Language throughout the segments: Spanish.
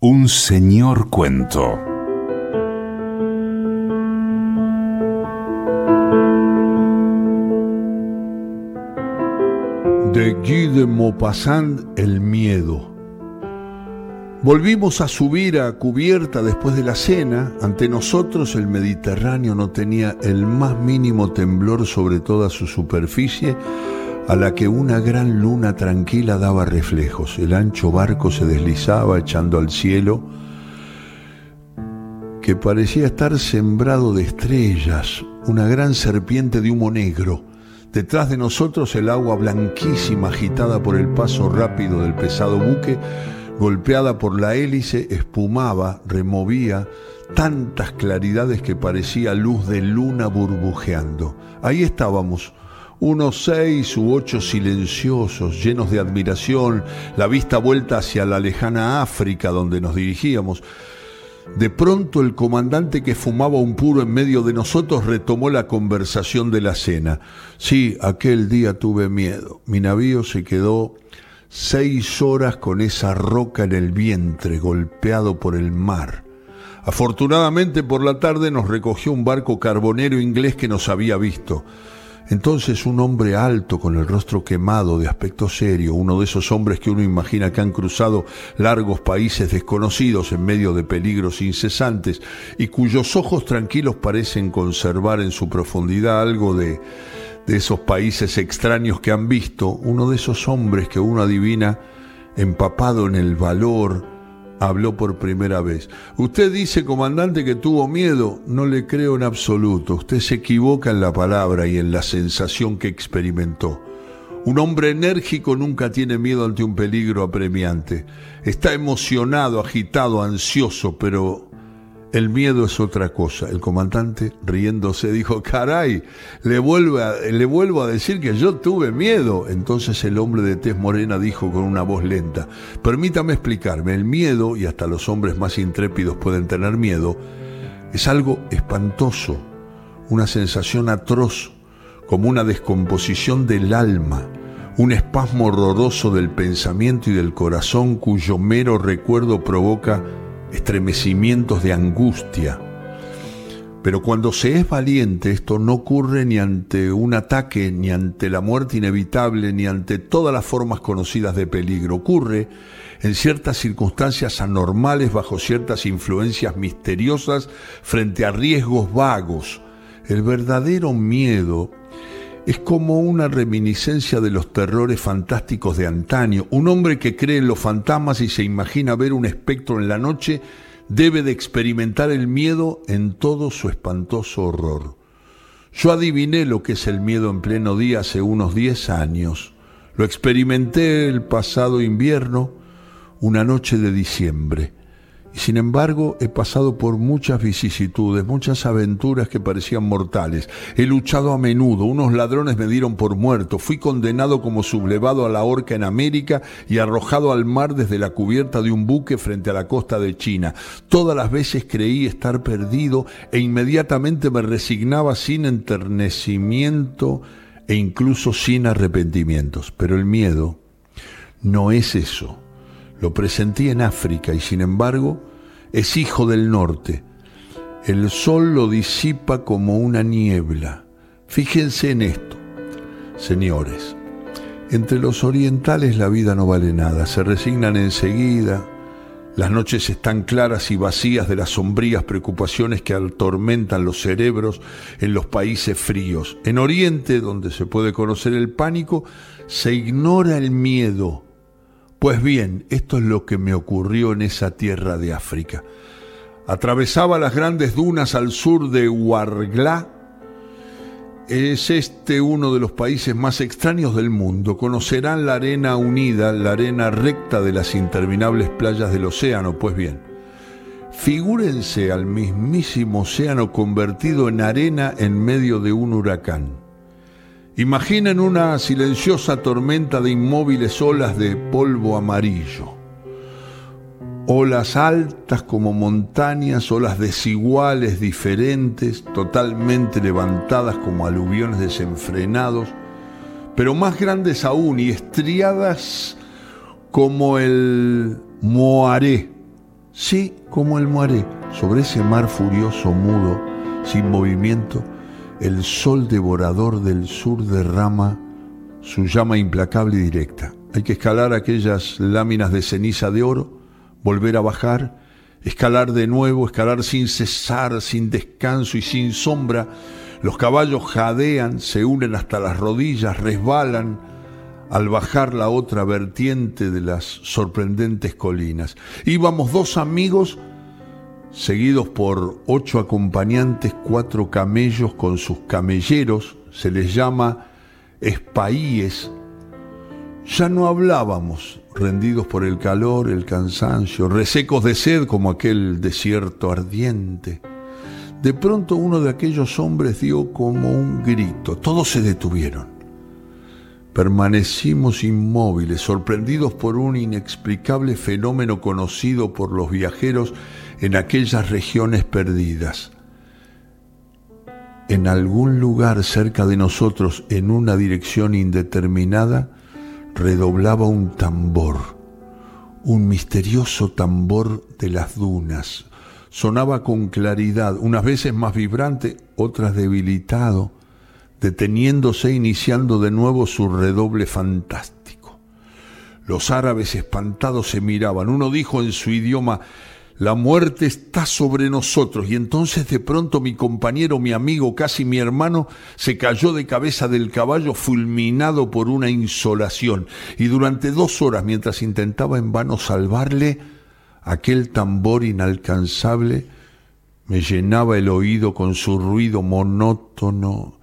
Un señor cuento. De Guy de Maupassant, El miedo. Volvimos a subir a cubierta después de la cena. Ante nosotros el Mediterráneo no tenía el más mínimo temblor sobre toda su superficie, a la que una gran luna tranquila daba reflejos. El ancho barco se deslizaba echando al cielo, que parecía estar sembrado de estrellas, una gran serpiente de humo negro. Detrás de nosotros el agua blanquísima agitada por el paso rápido del pesado buque golpeada por la hélice, espumaba, removía tantas claridades que parecía luz de luna burbujeando. Ahí estábamos, unos seis u ocho silenciosos, llenos de admiración, la vista vuelta hacia la lejana África donde nos dirigíamos. De pronto el comandante que fumaba un puro en medio de nosotros retomó la conversación de la cena. Sí, aquel día tuve miedo. Mi navío se quedó seis horas con esa roca en el vientre, golpeado por el mar. Afortunadamente por la tarde nos recogió un barco carbonero inglés que nos había visto. Entonces un hombre alto, con el rostro quemado, de aspecto serio, uno de esos hombres que uno imagina que han cruzado largos países desconocidos en medio de peligros incesantes y cuyos ojos tranquilos parecen conservar en su profundidad algo de, de esos países extraños que han visto, uno de esos hombres que uno adivina empapado en el valor, habló por primera vez. Usted dice, comandante, que tuvo miedo. No le creo en absoluto. Usted se equivoca en la palabra y en la sensación que experimentó. Un hombre enérgico nunca tiene miedo ante un peligro apremiante. Está emocionado, agitado, ansioso, pero el miedo es otra cosa. El comandante, riéndose, dijo, caray, le vuelvo, a, decir que yo tuve miedo. Entonces el hombre de tez morena dijo con una voz lenta, permítame explicarme, el miedo, y hasta los hombres más intrépidos pueden tener miedo, es algo espantoso, una sensación atroz, como una descomposición del alma, un espasmo horroroso del pensamiento y del corazón cuyo mero recuerdo provoca estremecimientos de angustia. Pero cuando se es valiente, esto no ocurre ni ante un ataque, ni ante la muerte inevitable, ni ante todas las formas conocidas de peligro. Ocurre en ciertas circunstancias anormales, bajo ciertas influencias misteriosas, frente a riesgos vagos. El verdadero miedo es como una reminiscencia de los terrores fantásticos de antaño. Un hombre que cree en los fantasmas y se imagina ver un espectro en la noche debe de experimentar el miedo en todo su espantoso horror. Yo adiviné lo que es el miedo en pleno día hace unos diez años. Lo experimenté el pasado invierno, una noche de diciembre. Y sin embargo he pasado por muchas vicisitudes, muchas aventuras que parecían mortales. He luchado a menudo, unos ladrones me dieron por muerto, fui condenado como sublevado a la horca en América y arrojado al mar desde la cubierta de un buque frente a la costa de China. Todas las veces creí estar perdido e inmediatamente me resignaba sin enternecimiento e incluso sin arrepentimientos. Pero el miedo no es eso lo presentí en África y sin embargo es hijo del norte. El sol lo disipa como una niebla. Fíjense en esto, señores. Entre los orientales la vida no vale nada, se resignan enseguida, las noches están claras y vacías de las sombrías preocupaciones que atormentan los cerebros en los países fríos. En Oriente, donde se puede conocer el pánico, se ignora el miedo pues bien, esto es lo que me ocurrió en esa tierra de África. Atravesaba las grandes dunas al sur de Huarglá. Es este uno de los países más extraños del mundo. Conocerán la arena unida, la arena recta de las interminables playas del océano. Pues bien, figúrense al mismísimo océano convertido en arena en medio de un huracán. Imaginen una silenciosa tormenta de inmóviles olas de polvo amarillo. Olas altas como montañas, olas desiguales, diferentes, totalmente levantadas como aluviones desenfrenados, pero más grandes aún y estriadas como el moaré, Sí, como el muere, sobre ese mar furioso, mudo, sin movimiento, el sol devorador del sur derrama su llama implacable y directa. Hay que escalar aquellas láminas de ceniza de oro, volver a bajar, escalar de nuevo, escalar sin cesar, sin descanso y sin sombra. Los caballos jadean, se unen hasta las rodillas, resbalan, al bajar la otra vertiente de las sorprendentes colinas. Íbamos dos amigos seguidos por ocho acompañantes, cuatro camellos con sus camelleros, se les llama espaíes. Ya no hablábamos, rendidos por el calor, el cansancio, resecos de sed como aquel desierto ardiente. De pronto uno de aquellos hombres dio como un grito, todos se detuvieron. Permanecimos inmóviles, sorprendidos por un inexplicable fenómeno conocido por los viajeros en aquellas regiones perdidas. En algún lugar cerca de nosotros, en una dirección indeterminada, redoblaba un tambor, un misterioso tambor de las dunas. Sonaba con claridad, unas veces más vibrante, otras debilitado deteniéndose, iniciando de nuevo su redoble fantástico. Los árabes espantados se miraban. Uno dijo en su idioma, la muerte está sobre nosotros. Y entonces de pronto mi compañero, mi amigo, casi mi hermano, se cayó de cabeza del caballo fulminado por una insolación. Y durante dos horas, mientras intentaba en vano salvarle, aquel tambor inalcanzable me llenaba el oído con su ruido monótono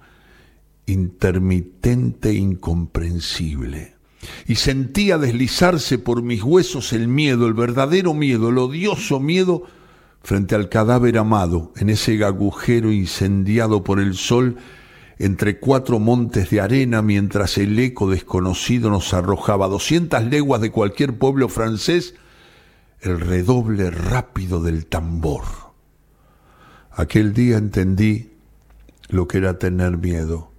intermitente e incomprensible. Y sentía deslizarse por mis huesos el miedo, el verdadero miedo, el odioso miedo frente al cadáver amado, en ese agujero incendiado por el sol entre cuatro montes de arena mientras el eco desconocido nos arrojaba a doscientas leguas de cualquier pueblo francés el redoble rápido del tambor. Aquel día entendí lo que era tener miedo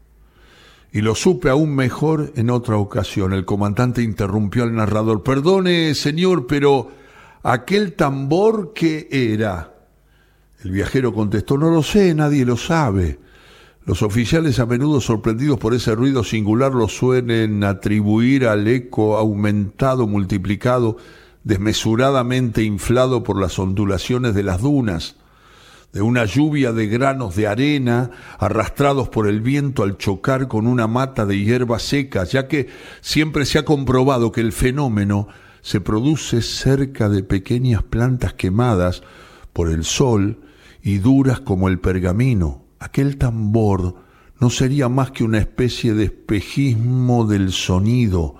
y lo supe aún mejor en otra ocasión. El comandante interrumpió al narrador. Perdone, señor, pero aquel tambor qué era. El viajero contestó, no lo sé, nadie lo sabe. Los oficiales a menudo sorprendidos por ese ruido singular lo suelen atribuir al eco aumentado, multiplicado, desmesuradamente inflado por las ondulaciones de las dunas de una lluvia de granos de arena arrastrados por el viento al chocar con una mata de hierba seca, ya que siempre se ha comprobado que el fenómeno se produce cerca de pequeñas plantas quemadas por el sol y duras como el pergamino. Aquel tambor no sería más que una especie de espejismo del sonido.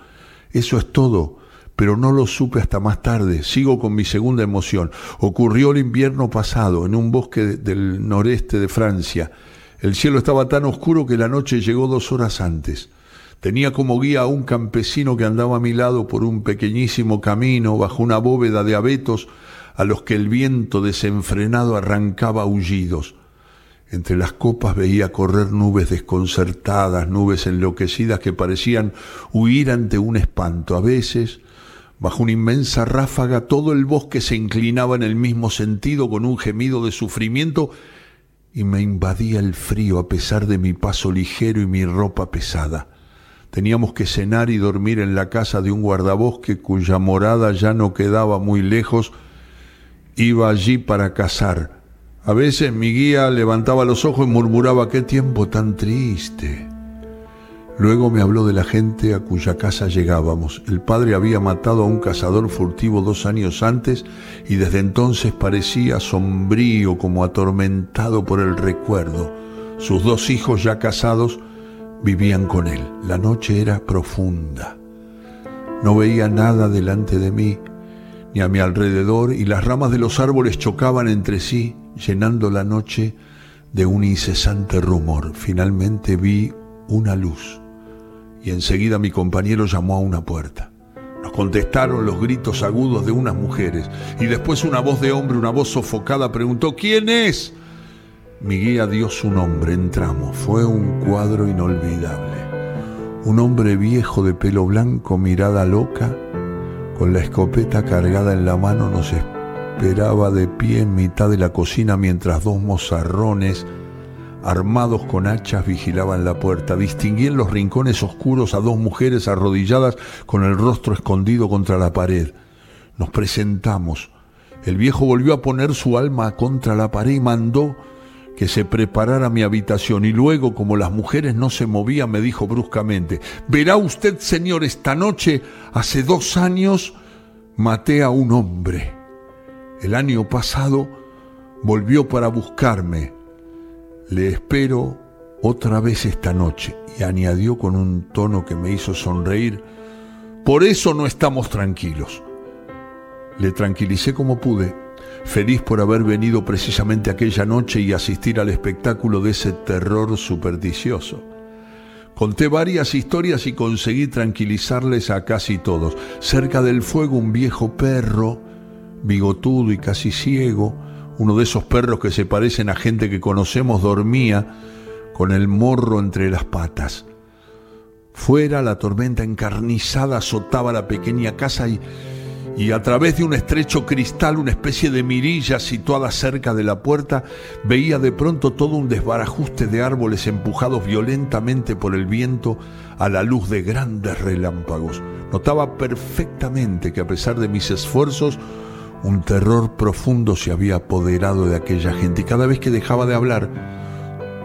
Eso es todo pero no lo supe hasta más tarde. Sigo con mi segunda emoción. Ocurrió el invierno pasado en un bosque del noreste de Francia. El cielo estaba tan oscuro que la noche llegó dos horas antes. Tenía como guía a un campesino que andaba a mi lado por un pequeñísimo camino bajo una bóveda de abetos a los que el viento desenfrenado arrancaba aullidos. Entre las copas veía correr nubes desconcertadas, nubes enloquecidas que parecían huir ante un espanto. A veces Bajo una inmensa ráfaga todo el bosque se inclinaba en el mismo sentido con un gemido de sufrimiento y me invadía el frío a pesar de mi paso ligero y mi ropa pesada. Teníamos que cenar y dormir en la casa de un guardabosque cuya morada ya no quedaba muy lejos. Iba allí para cazar. A veces mi guía levantaba los ojos y murmuraba qué tiempo tan triste. Luego me habló de la gente a cuya casa llegábamos. El padre había matado a un cazador furtivo dos años antes y desde entonces parecía sombrío como atormentado por el recuerdo. Sus dos hijos ya casados vivían con él. La noche era profunda. No veía nada delante de mí ni a mi alrededor y las ramas de los árboles chocaban entre sí, llenando la noche de un incesante rumor. Finalmente vi una luz y enseguida mi compañero llamó a una puerta. Nos contestaron los gritos agudos de unas mujeres y después una voz de hombre, una voz sofocada, preguntó, ¿quién es? Mi guía dio su nombre, entramos. Fue un cuadro inolvidable. Un hombre viejo de pelo blanco, mirada loca, con la escopeta cargada en la mano, nos esperaba de pie en mitad de la cocina mientras dos mozarrones armados con hachas vigilaban la puerta. Distinguí en los rincones oscuros a dos mujeres arrodilladas con el rostro escondido contra la pared. Nos presentamos. El viejo volvió a poner su alma contra la pared y mandó que se preparara mi habitación y luego, como las mujeres no se movían, me dijo bruscamente, verá usted, señor, esta noche, hace dos años, maté a un hombre. El año pasado volvió para buscarme. Le espero otra vez esta noche. Y añadió con un tono que me hizo sonreír, por eso no estamos tranquilos. Le tranquilicé como pude, feliz por haber venido precisamente aquella noche y asistir al espectáculo de ese terror supersticioso. Conté varias historias y conseguí tranquilizarles a casi todos. Cerca del fuego un viejo perro, bigotudo y casi ciego, uno de esos perros que se parecen a gente que conocemos, dormía con el morro entre las patas. Fuera la tormenta encarnizada azotaba la pequeña casa y y a través de un estrecho cristal, una especie de mirilla situada cerca de la puerta, veía de pronto todo un desbarajuste de árboles empujados violentamente por el viento a la luz de grandes relámpagos. Notaba perfectamente que a pesar de mis esfuerzos, un terror profundo se había apoderado de aquella gente y cada vez que dejaba de hablar,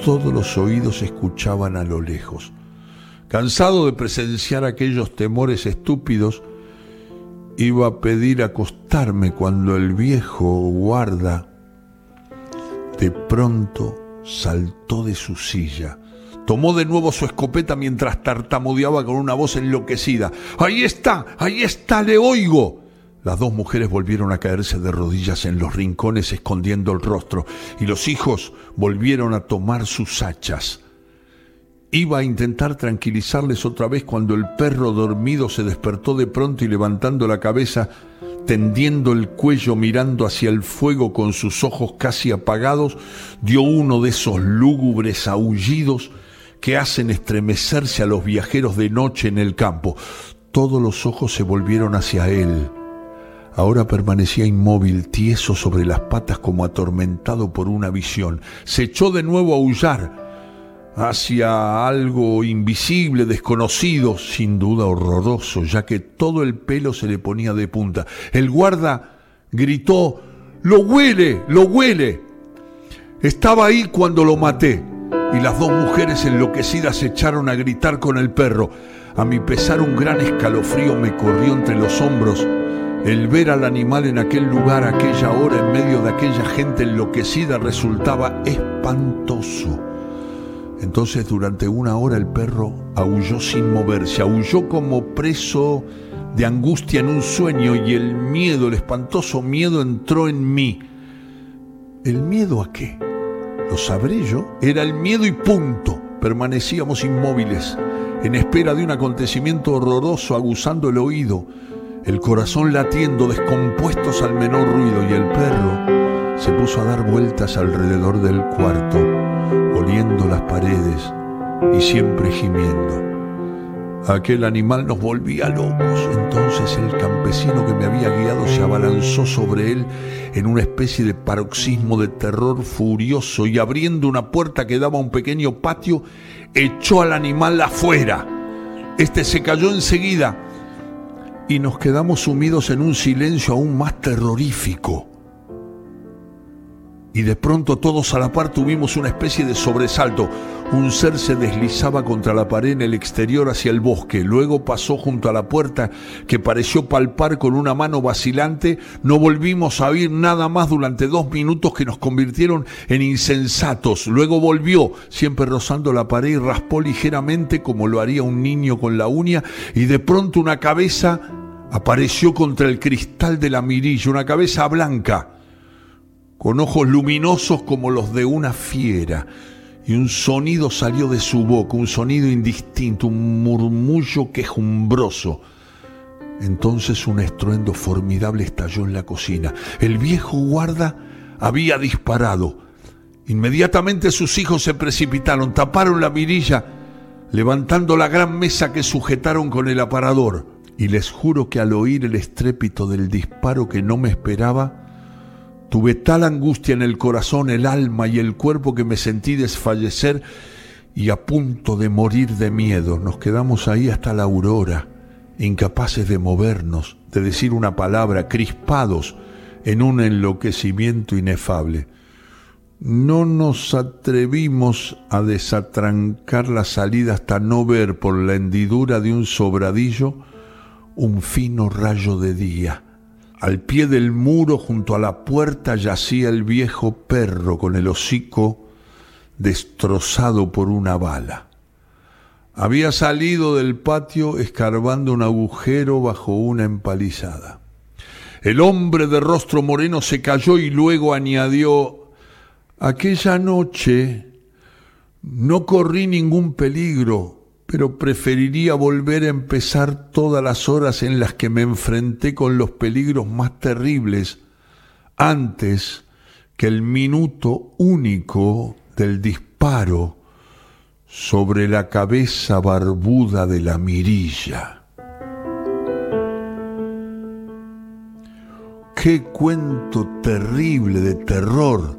todos los oídos escuchaban a lo lejos. Cansado de presenciar aquellos temores estúpidos, iba a pedir acostarme cuando el viejo guarda de pronto saltó de su silla. Tomó de nuevo su escopeta mientras tartamudeaba con una voz enloquecida. Ahí está, ahí está, le oigo. Las dos mujeres volvieron a caerse de rodillas en los rincones escondiendo el rostro y los hijos volvieron a tomar sus hachas. Iba a intentar tranquilizarles otra vez cuando el perro dormido se despertó de pronto y levantando la cabeza, tendiendo el cuello mirando hacia el fuego con sus ojos casi apagados, dio uno de esos lúgubres aullidos que hacen estremecerse a los viajeros de noche en el campo. Todos los ojos se volvieron hacia él. Ahora permanecía inmóvil, tieso sobre las patas como atormentado por una visión. Se echó de nuevo a aullar hacia algo invisible, desconocido, sin duda horroroso, ya que todo el pelo se le ponía de punta. El guarda gritó, ¡Lo huele! ¡Lo huele! Estaba ahí cuando lo maté, y las dos mujeres enloquecidas se echaron a gritar con el perro. A mi pesar un gran escalofrío me corrió entre los hombros. El ver al animal en aquel lugar, aquella hora, en medio de aquella gente enloquecida, resultaba espantoso. Entonces durante una hora el perro aulló sin moverse, aulló como preso de angustia en un sueño y el miedo, el espantoso miedo entró en mí. ¿El miedo a qué? ¿Lo sabré yo? Era el miedo y punto. Permanecíamos inmóviles, en espera de un acontecimiento horroroso, aguzando el oído, el corazón latiendo, descompuestos al menor ruido, y el perro se puso a dar vueltas alrededor del cuarto oliendo las paredes y siempre gimiendo. Aquel animal nos volvía locos. Entonces el campesino que me había guiado se abalanzó sobre él en una especie de paroxismo de terror furioso y abriendo una puerta que daba a un pequeño patio, echó al animal afuera. Este se cayó enseguida y nos quedamos sumidos en un silencio aún más terrorífico y de pronto todos a la par tuvimos una especie de sobresalto. Un ser se deslizaba contra la pared en el exterior hacia el bosque, luego pasó junto a la puerta que pareció palpar con una mano vacilante. No volvimos a oír nada más durante dos minutos que nos convirtieron en insensatos. Luego volvió, siempre rozando la pared y raspó ligeramente como lo haría un niño con la uña y de pronto una cabeza apareció contra el cristal de la mirilla, una cabeza blanca con ojos luminosos como los de una fiera, y un sonido salió de su boca, un sonido indistinto, un murmullo quejumbroso. Entonces un estruendo formidable estalló en la cocina. El viejo guarda había disparado. Inmediatamente sus hijos se precipitaron, taparon la mirilla, levantando la gran mesa que sujetaron con el aparador. Y les juro que al oír el estrépito del disparo que no me esperaba, Tuve tal angustia en el corazón, el alma y el cuerpo que me sentí desfallecer y a punto de morir de miedo. Nos quedamos ahí hasta la aurora, incapaces de movernos, de decir una palabra, crispados en un enloquecimiento inefable. No nos atrevimos a desatrancar la salida hasta no ver por la hendidura de un sobradillo un fino rayo de día. Al pie del muro, junto a la puerta, yacía el viejo perro con el hocico destrozado por una bala. Había salido del patio escarbando un agujero bajo una empalizada. El hombre de rostro moreno se cayó y luego añadió Aquella noche no corrí ningún peligro, pero preferiría volver a empezar todas las horas en las que me enfrenté con los peligros más terribles antes que el minuto único del disparo sobre la cabeza barbuda de la mirilla. Qué cuento terrible de terror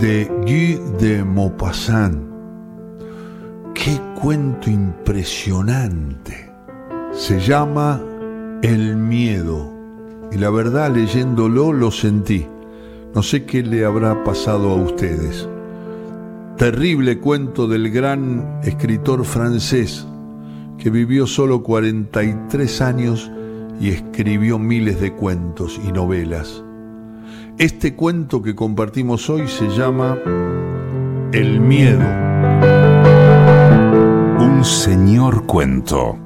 de Guy de Maupassant. Qué cuento impresionante. Se llama El miedo. Y la verdad, leyéndolo, lo sentí. No sé qué le habrá pasado a ustedes. Terrible cuento del gran escritor francés que vivió solo 43 años y escribió miles de cuentos y novelas. Este cuento que compartimos hoy se llama El miedo. Un señor cuento.